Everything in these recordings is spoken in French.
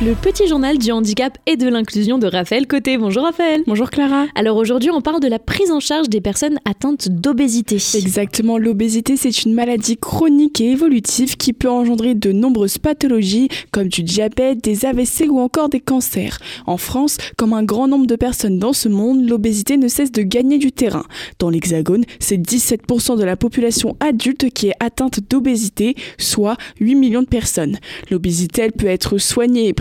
Le petit journal du handicap et de l'inclusion de Raphaël Côté. Bonjour Raphaël. Bonjour Clara. Alors aujourd'hui, on parle de la prise en charge des personnes atteintes d'obésité. Exactement, l'obésité, c'est une maladie chronique et évolutive qui peut engendrer de nombreuses pathologies comme du diabète, des AVC ou encore des cancers. En France, comme un grand nombre de personnes dans ce monde, l'obésité ne cesse de gagner du terrain. Dans l'Hexagone, c'est 17% de la population adulte qui est atteinte d'obésité, soit 8 millions de personnes. L'obésité, elle peut être soignée et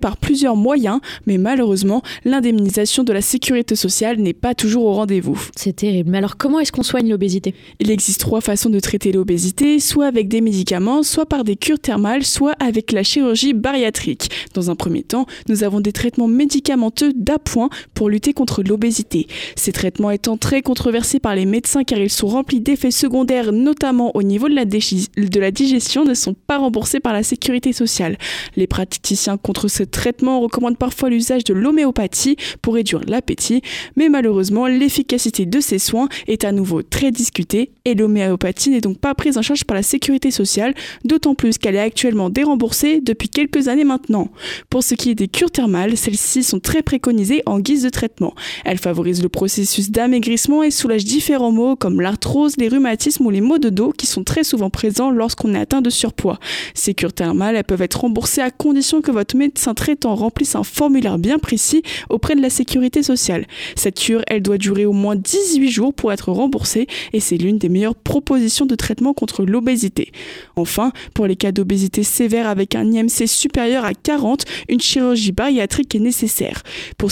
par plusieurs moyens, mais malheureusement, l'indemnisation de la sécurité sociale n'est pas toujours au rendez-vous. C'est terrible. Mais alors comment est-ce qu'on soigne l'obésité? Il existe trois façons de traiter l'obésité, soit avec des médicaments, soit par des cures thermales, soit avec la chirurgie bariatrique. Dans un premier temps, nous avons des traitements médicamenteux d'appoint pour lutter contre l'obésité. Ces traitements étant très controversés par les médecins car ils sont remplis d'effets secondaires, notamment au niveau de la, de la digestion, ne sont pas remboursés par la sécurité sociale. Les praticiens contre ce traitement, on recommande parfois l'usage de l'homéopathie pour réduire l'appétit, mais malheureusement, l'efficacité de ces soins est à nouveau très discutée et l'homéopathie n'est donc pas prise en charge par la sécurité sociale, d'autant plus qu'elle est actuellement déremboursée depuis quelques années maintenant. Pour ce qui est des cures thermales, celles-ci sont très préconisées en guise de traitement. Elles favorisent le processus d'amaigrissement et soulagent différents maux comme l'arthrose, les rhumatismes ou les maux de dos qui sont très souvent présents lorsqu'on est atteint de surpoids. Ces cures thermales elles peuvent être remboursées à condition que votre médecin traitant remplisse un formulaire bien précis auprès de la sécurité sociale. Cette cure, elle doit durer au moins 18 jours pour être remboursée et c'est l'une des meilleures propositions de traitement contre l'obésité. Enfin, pour les cas d'obésité sévère avec un IMC supérieur à 40, une chirurgie bariatrique est nécessaire. Pour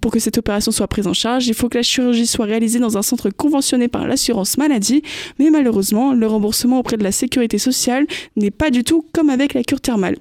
pour que cette opération soit prise en charge, il faut que la chirurgie soit réalisée dans un centre conventionné par l'assurance maladie, mais malheureusement, le remboursement auprès de la sécurité sociale n'est pas du tout comme avec la cure thermale.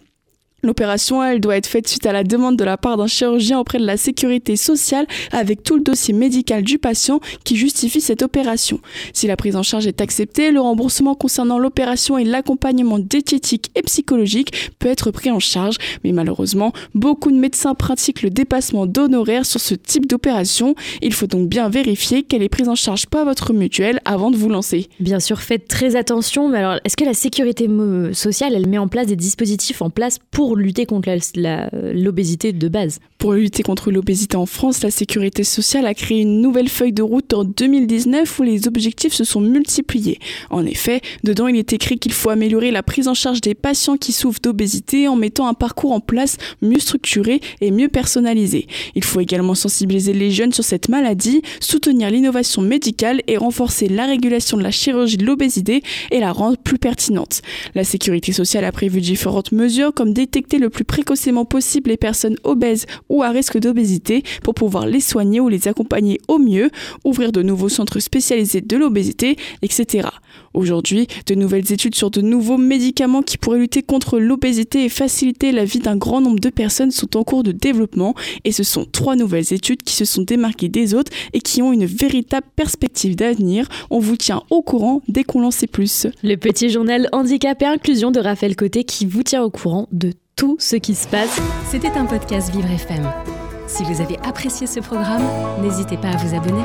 L'opération, elle doit être faite suite à la demande de la part d'un chirurgien auprès de la sécurité sociale avec tout le dossier médical du patient qui justifie cette opération. Si la prise en charge est acceptée, le remboursement concernant l'opération et l'accompagnement diététique et psychologique peut être pris en charge, mais malheureusement, beaucoup de médecins pratiquent le dépassement d'honoraires sur ce type d'opération. Il faut donc bien vérifier qu'elle est prise en charge par votre mutuelle avant de vous lancer. Bien sûr, faites très attention, mais alors est-ce que la sécurité sociale, elle met en place des dispositifs en place pour lutter contre l'obésité de base Pour lutter contre l'obésité en France, la sécurité sociale a créé une nouvelle feuille de route en 2019 où les objectifs se sont multipliés. En effet, dedans il est écrit qu'il faut améliorer la prise en charge des patients qui souffrent d'obésité en mettant un parcours en place mieux structuré et mieux personnalisé. Il faut également sensibiliser les jeunes sur cette maladie, soutenir l'innovation médicale et renforcer la régulation de la chirurgie de l'obésité et la rendre plus pertinente. La sécurité sociale a prévu différentes mesures comme détecter le plus précocement possible les personnes obèses ou à risque d'obésité pour pouvoir les soigner ou les accompagner au mieux, ouvrir de nouveaux centres spécialisés de l'obésité, etc. Aujourd'hui, de nouvelles études sur de nouveaux médicaments qui pourraient lutter contre l'obésité et faciliter la vie d'un grand nombre de personnes sont en cours de développement et ce sont trois nouvelles études qui se sont démarquées des autres et qui ont une véritable perspective d'avenir. On vous tient au courant dès qu'on en sait plus. Le petit journal Handicap et Inclusion de Raphaël Côté qui vous tient au courant de tout ce qui se passe. C'était un podcast Vivre FM. Si vous avez apprécié ce programme, n'hésitez pas à vous abonner.